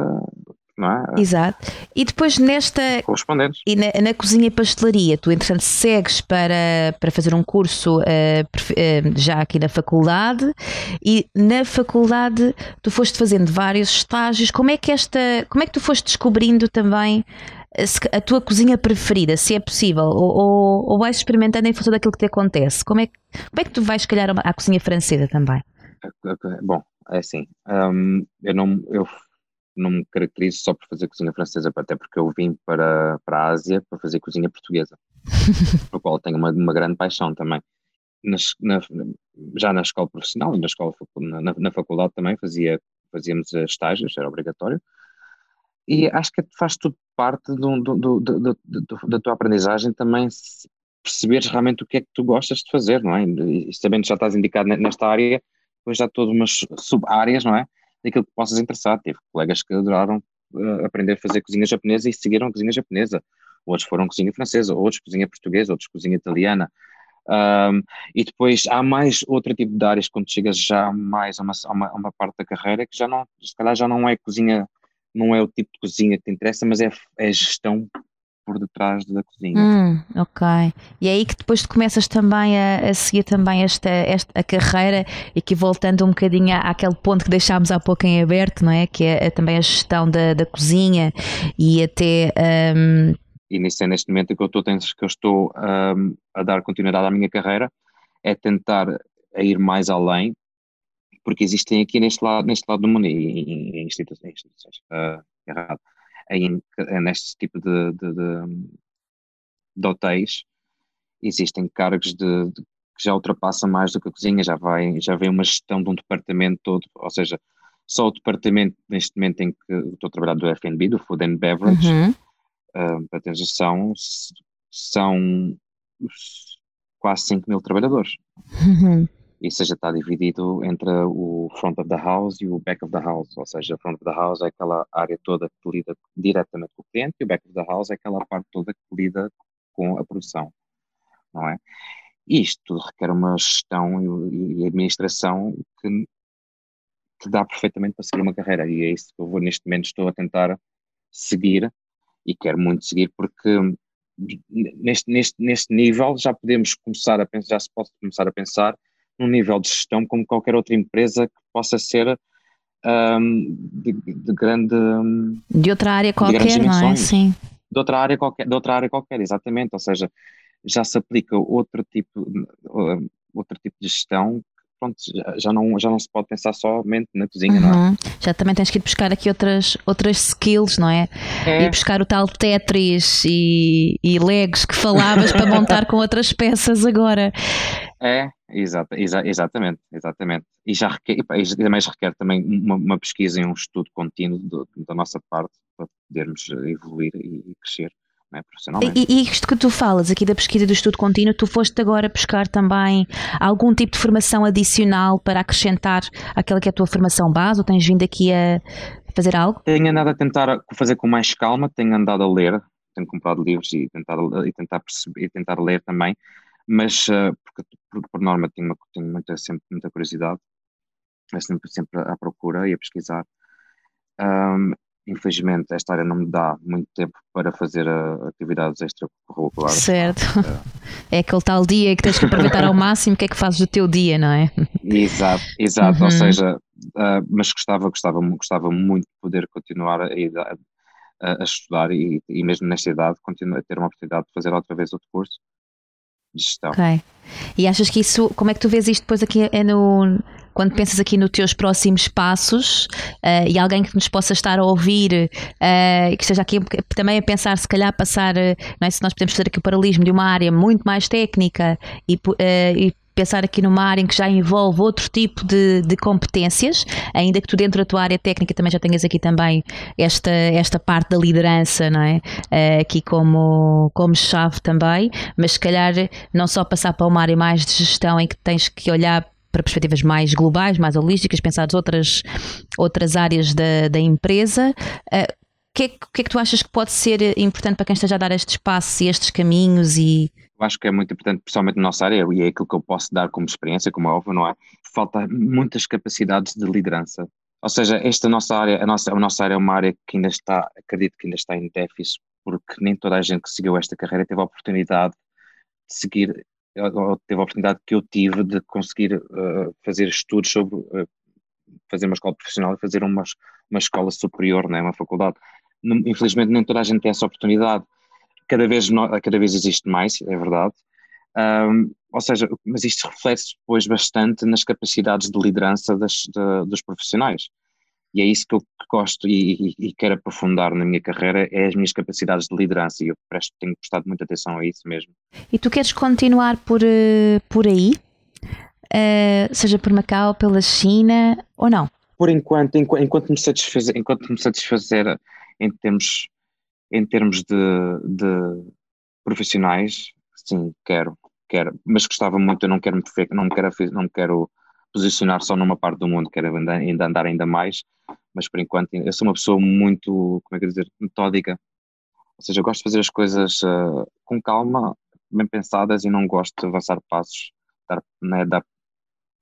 S2: é?
S1: Exato. E depois nesta.
S2: Correspondentes.
S1: E na, na, cozinha e pastelaria, tu entretanto segues para, para fazer um curso uh, já aqui na faculdade e na faculdade tu foste fazendo vários estágios. Como é que esta. Como é que tu foste descobrindo também a tua cozinha preferida, se é possível, ou, ou, ou vais experimentando em função daquilo que te acontece? Como é que, como é que tu vais, se calhar, à cozinha francesa também?
S2: Bom, é assim, um, eu não. Eu não me caracterizo só por fazer cozinha francesa, até porque eu vim para, para a Ásia para fazer cozinha portuguesa, por qual tenho uma, uma grande paixão também. Nas, na, já na escola profissional e na, escola, na, na, faculdade também fazia, fazíamos estágios, era obrigatório, e acho que faz tudo parte do, do, do, da tua aprendizagem também perceberes realmente o que é que tu gostas de fazer, não é? E sabendo que já estás indicado nesta área, depois já todas umas sub-áreas, não é? Daquilo que possas interessar. Tive colegas que adoraram uh, aprender a fazer cozinha japonesa e seguiram cozinha japonesa. Outros foram cozinha francesa, outros cozinha portuguesa, outros cozinha italiana. Um, e depois há mais outro tipo de áreas quando chegas já mais a uma, a uma, a uma parte da carreira que já não, se calhar já não é cozinha, não é o tipo de cozinha que te interessa, mas é, é gestão por detrás da cozinha.
S1: Hum, ok. E é aí que depois tu começas também a, a seguir também esta, esta a carreira e que voltando um bocadinho àquele ponto que deixámos há pouco em aberto, não é? Que é, é também a gestão da, da cozinha e até. Um...
S2: E nisso é neste momento que eu estou, que eu estou um, a dar continuidade à minha carreira, é tentar a ir mais além, porque existem aqui neste lado, neste lado do mundo, em, em instituições, uh, errado, em, neste tipo de, de, de, de hotéis existem cargos de, de, que já ultrapassam mais do que a cozinha, já vai, já vem uma gestão de um departamento todo, ou seja, só o departamento neste momento em que estou a trabalhar do F&B, do Food and Beverage,
S1: uhum.
S2: uh, para ter noção, são quase 5 mil trabalhadores.
S1: Uhum
S2: e seja está dividido entre o front of the house e o back of the house, ou seja, front of the house é aquela área toda que lida diretamente com o cliente e o back of the house é aquela parte toda que lida com a produção, não é? Isto requer uma gestão e administração que, que dá perfeitamente para seguir uma carreira e é isso que eu vou neste momento estou a tentar seguir e quero muito seguir porque neste, neste, neste nível já podemos começar a pensar, já se pode começar a pensar num nível de gestão como qualquer outra empresa que possa ser um, de, de, grande
S1: de outra área qualquer, não é? Sim.
S2: De outra área qualquer, de outra área qualquer, exatamente. Ou seja, já se aplica outro tipo, outro tipo de gestão pronto, já, não, já não se pode pensar somente na cozinha, uhum. não é? Uhum.
S1: Já também tens que ir buscar aqui outras, outras skills, não é? é. Ir buscar o tal Tetris e, e Legos que falavas para montar com outras peças agora.
S2: É, exata, exa, exatamente, exatamente. E já requer, e também requer também uma, uma pesquisa e um estudo contínuo do, da nossa parte para podermos evoluir e crescer né, profissionalmente.
S1: E, e, isto que tu falas aqui da pesquisa do estudo contínuo, tu foste agora buscar também algum tipo de formação adicional para acrescentar aquela que é a tua formação base ou tens vindo aqui a fazer algo?
S2: Tenho andado a tentar fazer com mais calma, tenho andado a ler, tenho comprado livros e tentar, e tentar perceber e tentar ler também, mas uh, porque, porque, por norma tenho, uma, tenho muita, sempre muita curiosidade, sempre, sempre à procura e a pesquisar. Um, infelizmente esta área não me dá muito tempo para fazer uh, atividades extracurriculares.
S1: Certo. É. é aquele tal dia que tens que aproveitar ao máximo o que é que fazes do teu dia, não é?
S2: Exato, exato. Uhum. Ou seja, uh, mas gostava, gostava, gostava muito de poder continuar a, a, a estudar e, e, mesmo nesta idade continuar a ter uma oportunidade de fazer outra vez outro curso gestão.
S1: Ok. E achas que isso, como é que tu vês isto depois aqui é no quando pensas aqui nos teus próximos passos uh, e alguém que nos possa estar a ouvir uh, que esteja aqui também a pensar, se calhar, passar, uh, não é, se nós podemos fazer aqui o paralelismo de uma área muito mais técnica e, e pensar aqui numa área em que já envolve outro tipo de, de, competências, ainda que tu dentro da tua área técnica também já tenhas aqui também esta, esta parte da liderança, não é? Uh, aqui como, como chave também, mas se calhar não só passar para uma área mais de gestão em que tens que olhar para perspectivas mais globais, mais holísticas, pensadas outras, outras áreas da, da empresa. O que, é, que é que tu achas que pode ser importante para quem esteja a dar estes passos e estes caminhos e
S2: eu acho que é muito importante, principalmente na nossa área, e é aquilo que eu posso dar como experiência, como é óbvio, não é? Falta muitas capacidades de liderança. Ou seja, esta nossa área, a nossa, a nossa área é uma área que ainda está, acredito que ainda está em déficit, porque nem toda a gente que seguiu esta carreira teve a oportunidade de seguir teve a oportunidade que eu tive de conseguir uh, fazer estudos sobre uh, fazer uma escola profissional e fazer uma, uma escola superior, né, uma faculdade. Infelizmente nem toda a gente tem essa oportunidade. Cada vez, cada vez existe mais, é verdade. Um, ou seja, mas isto reflete depois bastante nas capacidades de liderança das, de, dos profissionais e é isso que eu gosto e, e, e, quero aprofundar na minha carreira, é as minhas capacidades de liderança e eu presto, tenho prestado muita atenção a isso mesmo.
S1: E tu queres continuar por, uh, por aí? Uh, seja por Macau, pela China ou não?
S2: Por enquanto, enquanto, enquanto me satisfazer, enquanto me satisfazer em termos, em termos de, de profissionais, sim, quero, quero, mas gostava muito, eu não quero me não quero, não quero posicionar só numa parte do mundo, quero ainda andar ainda mais, mas por enquanto eu sou uma pessoa muito, como é que dizer, metódica. Ou seja, eu gosto de fazer as coisas uh, com calma, bem pensadas e não gosto de avançar passos, dar, né, dar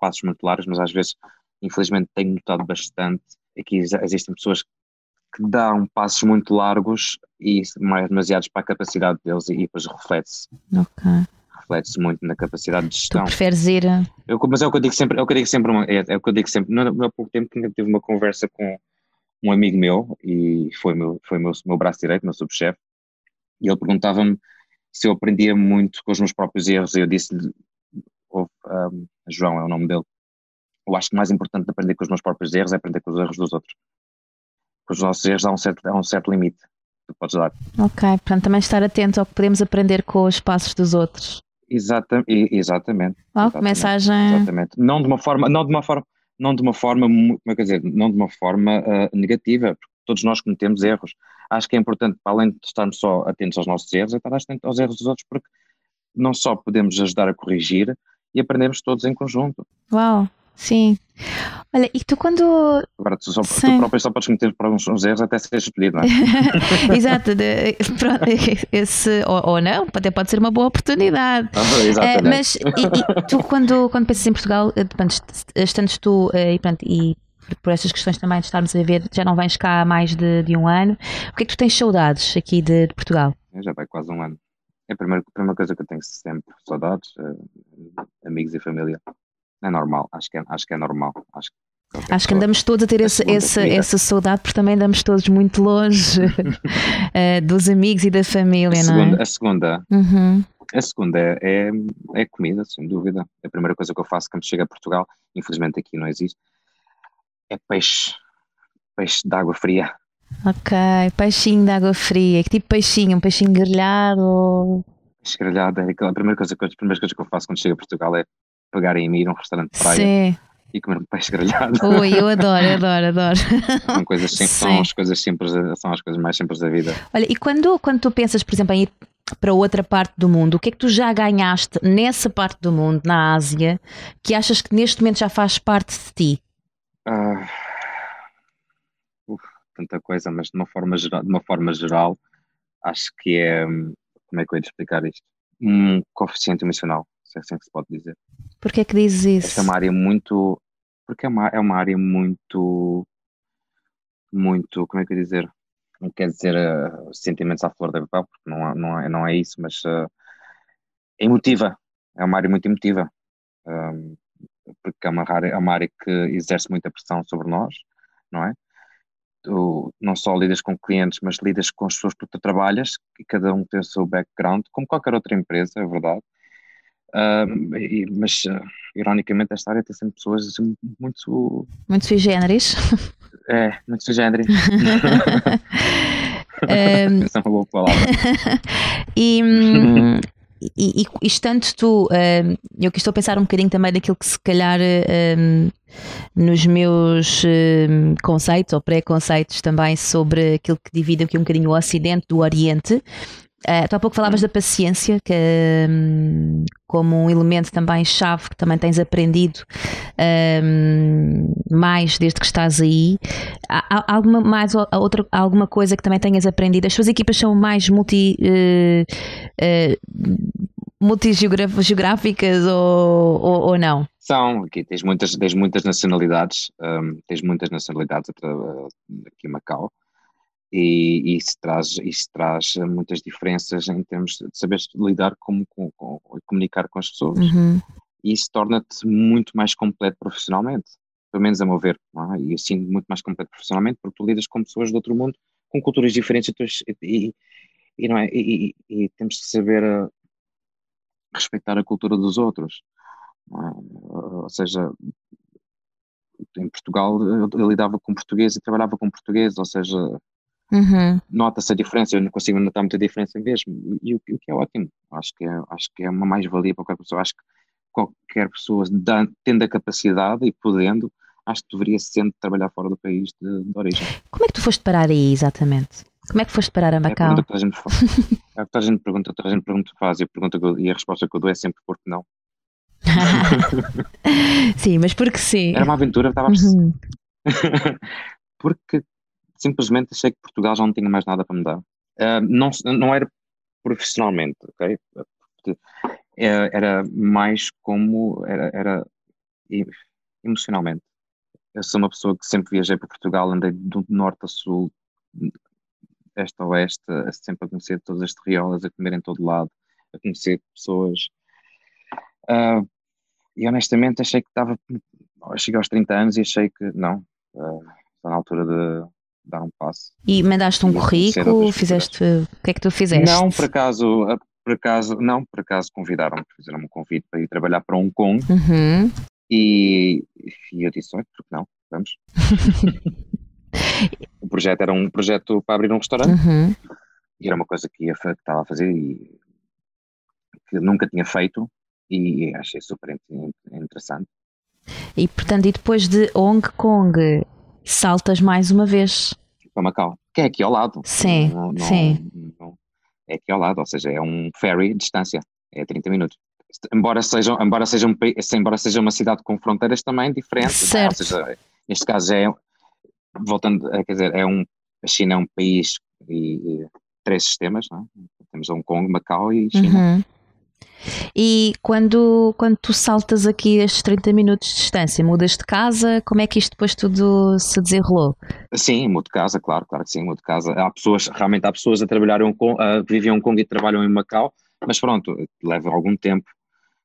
S2: passos muito largos, mas às vezes, infelizmente, tenho notado bastante aqui existem pessoas dão passos muito largos e mais demasiados para a capacidade deles e, depois reflete-se.
S1: Ok
S2: reflete-se muito na capacidade de gestão.
S1: Tu preferes ir a...
S2: eu, Mas é o que eu digo sempre, é o que eu digo sempre, é, é o que eu digo sempre. Não, há pouco tempo que tive uma conversa com um amigo meu, e foi meu, foi meu, meu braço direito, meu subchefe, e ele perguntava-me se eu aprendia muito com os meus próprios erros, e eu disse-lhe, um, João é o nome dele, eu acho que o mais importante de aprender com os meus próprios erros é aprender com os erros dos outros. Com os nossos erros há um certo, há um certo limite que podes dar.
S1: Ok, portanto também estar atento ao que podemos aprender com os passos dos outros.
S2: Exata, exatamente.
S1: Oh,
S2: exatamente,
S1: mensagem.
S2: Exatamente. Não de uma forma, não de uma forma, não de uma forma, como é que dizer, não de uma forma uh, negativa, porque todos nós cometemos erros. Acho que é importante, para além de estarmos só atentos aos nossos erros, é estar atentos aos erros dos outros, porque não só podemos ajudar a corrigir e aprendemos todos em conjunto.
S1: Uau! Sim. Olha, e tu quando.
S2: Agora, tu, só, tu próprio só podes cometer para alguns erros até seres escolhido, não é?
S1: Exato, de, pronto, esse, ou, ou, não, até pode ser uma boa oportunidade.
S2: Ah,
S1: uh, mas e, e, tu, quando, quando pensas em Portugal, eh, pronto, estando tu uh, e, pronto, e por essas questões também de estarmos a ver, já não vens cá há mais de, de um ano, o que é que tu tens saudades aqui de, de Portugal?
S2: Já vai quase um ano. É a primeira, a primeira coisa que eu tenho sempre saudades, uh, amigos e família. É normal, acho que é, acho que é normal. Acho,
S1: acho que andamos todos a ter essa, essa, essa saudade, porque também andamos todos muito longe uh, dos amigos e da família,
S2: a
S1: não
S2: segunda,
S1: é?
S2: A segunda,
S1: uhum.
S2: a segunda é, é, é comida, sem dúvida. É a primeira coisa que eu faço quando chego a Portugal, infelizmente aqui não existe, é peixe. Peixe de água fria.
S1: Ok, peixinho de água fria. Que tipo de peixinho? Um peixinho grelhado?
S2: Peixe grelhado é a primeira coisa que, as primeiras coisas que eu faço quando chego a Portugal é pegar em mim num restaurante de praia
S1: Sim.
S2: e comer um peixe grelhado.
S1: Ui, eu adoro, adoro, adoro.
S2: são, coisas simples, são as coisas simples, são as coisas mais simples da vida.
S1: Olha, e quando, quando tu pensas, por exemplo, em ir para outra parte do mundo, o que é que tu já ganhaste nessa parte do mundo, na Ásia, que achas que neste momento já faz parte de ti?
S2: Uf, tanta coisa, mas de uma forma geral, de uma forma geral acho que é como é que eu ia explicar isto? Um coeficiente emocional, se é assim que se pode dizer.
S1: Porquê é que dizes isso?
S2: Esta é uma área muito porque é uma, é uma área muito muito, como é que eu ia dizer? Não quer dizer uh, sentimentos à flor da pele, porque não, não, é, não é isso, mas uh, é emotiva, é uma área muito emotiva. Um, porque é uma, área, é uma área que exerce muita pressão sobre nós, não é? Tu não só lidas com clientes, mas lidas com as pessoas que tu trabalhas, e cada um tem o seu background, como qualquer outra empresa, é verdade. Uh, e, mas, uh, ironicamente, esta área tem sempre pessoas assim, muito.
S1: Muito sui generis.
S2: É, muito sui generis. um, Essa é uma boa palavra.
S1: e, hum, e, e, e estando tu, uh, eu que estou a pensar um bocadinho também daquilo que se calhar uh, nos meus uh, conceitos ou pré-conceitos também sobre aquilo que divide aqui um bocadinho o Ocidente do Oriente. Uh, tu há pouco falavas da paciência, que um, como um elemento também chave que também tens aprendido um, mais desde que estás aí. Há, há alguma, mais, outra, alguma coisa que também tenhas aprendido? As tuas equipas são mais multi. Uh, uh, multigeográficas ou, ou, ou, não?
S2: São, aqui tens muitas, tens muitas nacionalidades, um, tens muitas nacionalidades aqui em Macau e isso traz, isso traz muitas diferenças em termos de saber lidar com, com, com comunicar com as pessoas.
S1: Uhum.
S2: E isso torna-te muito mais completo profissionalmente, pelo menos a meu ver. É? E assim, muito mais completo profissionalmente, porque tu lidas com pessoas do outro mundo, com culturas diferentes, e, e, não é? e, e, e temos que saber uh, respeitar a cultura dos outros. É? Ou seja, em Portugal eu, eu lidava com português e trabalhava com português, ou seja,
S1: Uhum.
S2: Nota-se a diferença, eu não consigo notar muita diferença mesmo, e o, o que é ótimo. Acho que é, acho que é uma mais-valia para qualquer pessoa. Acho que qualquer pessoa, tendo a capacidade e podendo, acho que deveria sempre trabalhar fora do país de, de, origem.
S1: Como é que tu foste parar aí, exatamente? Como é que foste parar a Macau?
S2: É a, que a gente faz. é a gente pergunta, a gente pergunta faz, e a, pergunta eu, e a resposta que eu dou é sempre porque não.
S1: sim, mas porque sim.
S2: Era uma aventura, estava a uhum. porque simplesmente achei que Portugal já não tinha mais nada para me dar. Uh, não, não era profissionalmente, ok? Era, era mais como era, era, emocionalmente. Eu sou uma pessoa que sempre viajei para Portugal, andei do norte a sul, este a oeste, sempre a conhecer todas as terriolas, a comer em todo lado, a conhecer pessoas. Uh, e honestamente achei que estava. Cheguei aos 30 anos e achei que não, uh, está na altura de dar um passo.
S1: E mandaste um currículo, fizeste, o que é que tu fizeste?
S2: Não, por acaso, por acaso, não, por acaso convidaram-me, fizeram um convite para ir trabalhar para Hong Kong
S1: uhum.
S2: e, e eu disse, olha, porque não, vamos. o projeto era um projeto para abrir um restaurante
S1: uhum.
S2: e era uma coisa que, ia, que estava a fazer e que nunca tinha feito e achei super interessante.
S1: E portanto, e depois de Hong Kong, saltas mais uma vez.
S2: Para Macau, que é aqui ao lado.
S1: Sim,
S2: não, não,
S1: sim.
S2: Não, é aqui ao lado, ou seja, é um ferry de distância, é 30 minutos. Embora seja, embora seja, um, embora seja uma cidade com fronteiras também diferentes,
S1: certo.
S2: ou seja, neste caso é, voltando, quer dizer, é um, a China é um país e, e três sistemas, não é? temos Hong Kong, Macau e China.
S1: Uhum. E quando, quando tu saltas aqui estes 30 minutos de distância, mudas de casa, como é que isto depois tudo se desenrolou?
S2: Sim, mudo de casa, claro, claro que sim, mudo de casa. Há pessoas, realmente há pessoas a trabalhar Kong, uh, vivem em Hong Kong e trabalham em Macau, Mas pronto, leva algum tempo,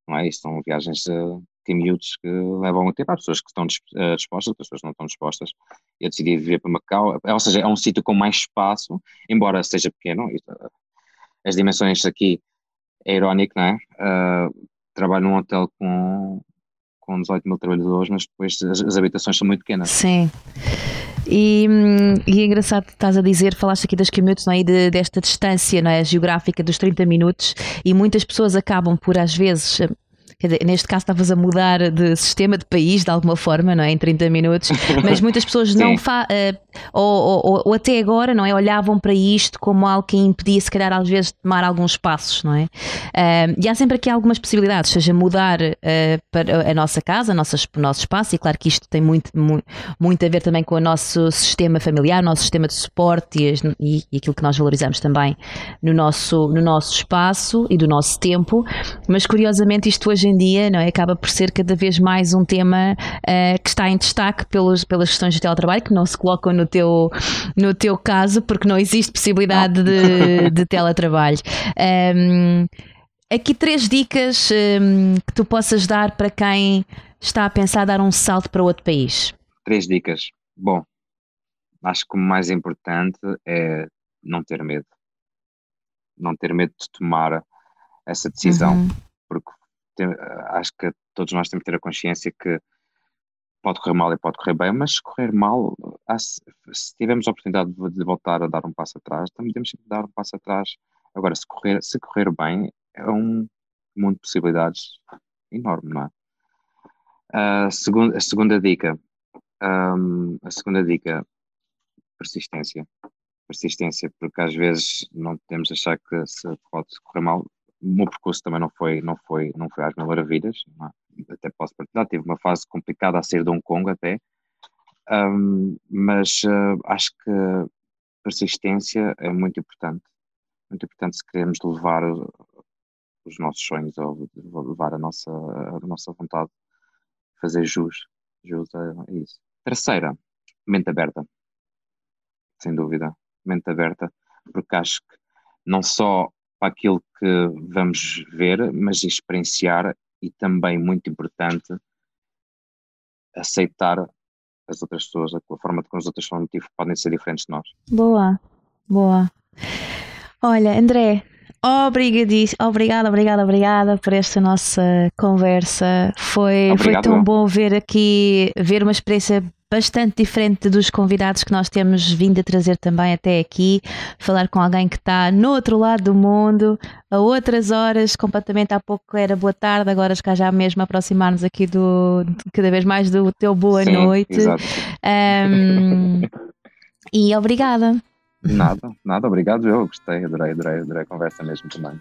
S2: não é? Isto são viagens uh, que que levam algum tempo. Há pessoas que estão uh, dispostas, outras pessoas não estão dispostas. Eu decidi viver para Macau, ou seja, é um sítio com mais espaço, embora seja pequeno. As dimensões aqui é irónico, não é? Uh, trabalho num hotel com, com 18 mil trabalhadores, mas depois as, as habitações são muito pequenas.
S1: Sim. E, e, é engraçado que estás a dizer, falaste aqui das minutos, não é? De, desta distância não é? geográfica dos 30 minutos, e muitas pessoas acabam por, às vezes, Dizer, neste caso estavas a mudar de sistema de país de alguma forma, não é? Em 30 minutos, mas muitas pessoas não fa uh, ou, ou, ou, até agora, não é? Olhavam para isto como algo que impedia, se calhar, às vezes, de tomar alguns passos, não é? Uh, e há sempre aqui algumas possibilidades, seja mudar uh, para a nossa casa, a nossa, o nosso espaço, e claro que isto tem muito, muito, muito a ver também com o nosso sistema familiar, o nosso sistema de suporte e, e, e aquilo que nós valorizamos também no nosso, no nosso espaço e do nosso tempo, mas curiosamente isto hoje em dia não é? acaba por ser cada vez mais um tema uh, que está em destaque pelos, pelas questões de teletrabalho, que não se colocam no teu, no teu caso, porque não existe possibilidade de, de teletrabalho. Um, aqui três dicas um, que tu possas dar para quem está a pensar dar um salto para outro país.
S2: Três dicas. Bom, acho que o mais importante é não ter medo. Não ter medo de tomar essa decisão, uhum. porque acho que todos nós temos que ter a consciência que pode correr mal e pode correr bem, mas se correr mal, se tivermos a oportunidade de voltar a dar um passo atrás, também temos que dar um passo atrás. Agora, se correr, se correr bem, é um mundo de possibilidades enorme, não é? A segunda, a segunda dica, um, a segunda dica, persistência. Persistência, porque às vezes não podemos achar que se pode correr mal, o meu percurso também não foi, não foi, não foi às mil maravilhas, é? até posso partilhar, tive uma fase complicada a sair de Hong Kong até, um, mas uh, acho que persistência é muito importante, muito importante se queremos levar os nossos sonhos ou levar a nossa, a nossa vontade, fazer jus, jus a isso. Terceira, mente aberta, sem dúvida, mente aberta, porque acho que não só para aquilo que vamos ver, mas experienciar e também, muito importante, aceitar as outras pessoas, a forma como as outras pessoas podem ser diferentes de nós.
S1: Boa, boa. Olha, André, obrigadíssimo, obrigada, obrigada, obrigada por esta nossa conversa. Foi, foi tão bom ver aqui, ver uma experiência bastante diferente dos convidados que nós temos vindo a trazer também até aqui, falar com alguém que está no outro lado do mundo, a outras horas, completamente há pouco era boa tarde, agora cá já mesmo aproximar-nos aqui do cada vez mais do teu boa Sim, noite. Um, e obrigada.
S2: Nada, nada, obrigado. Eu gostei, adorei, adorei, adorei a conversa mesmo também.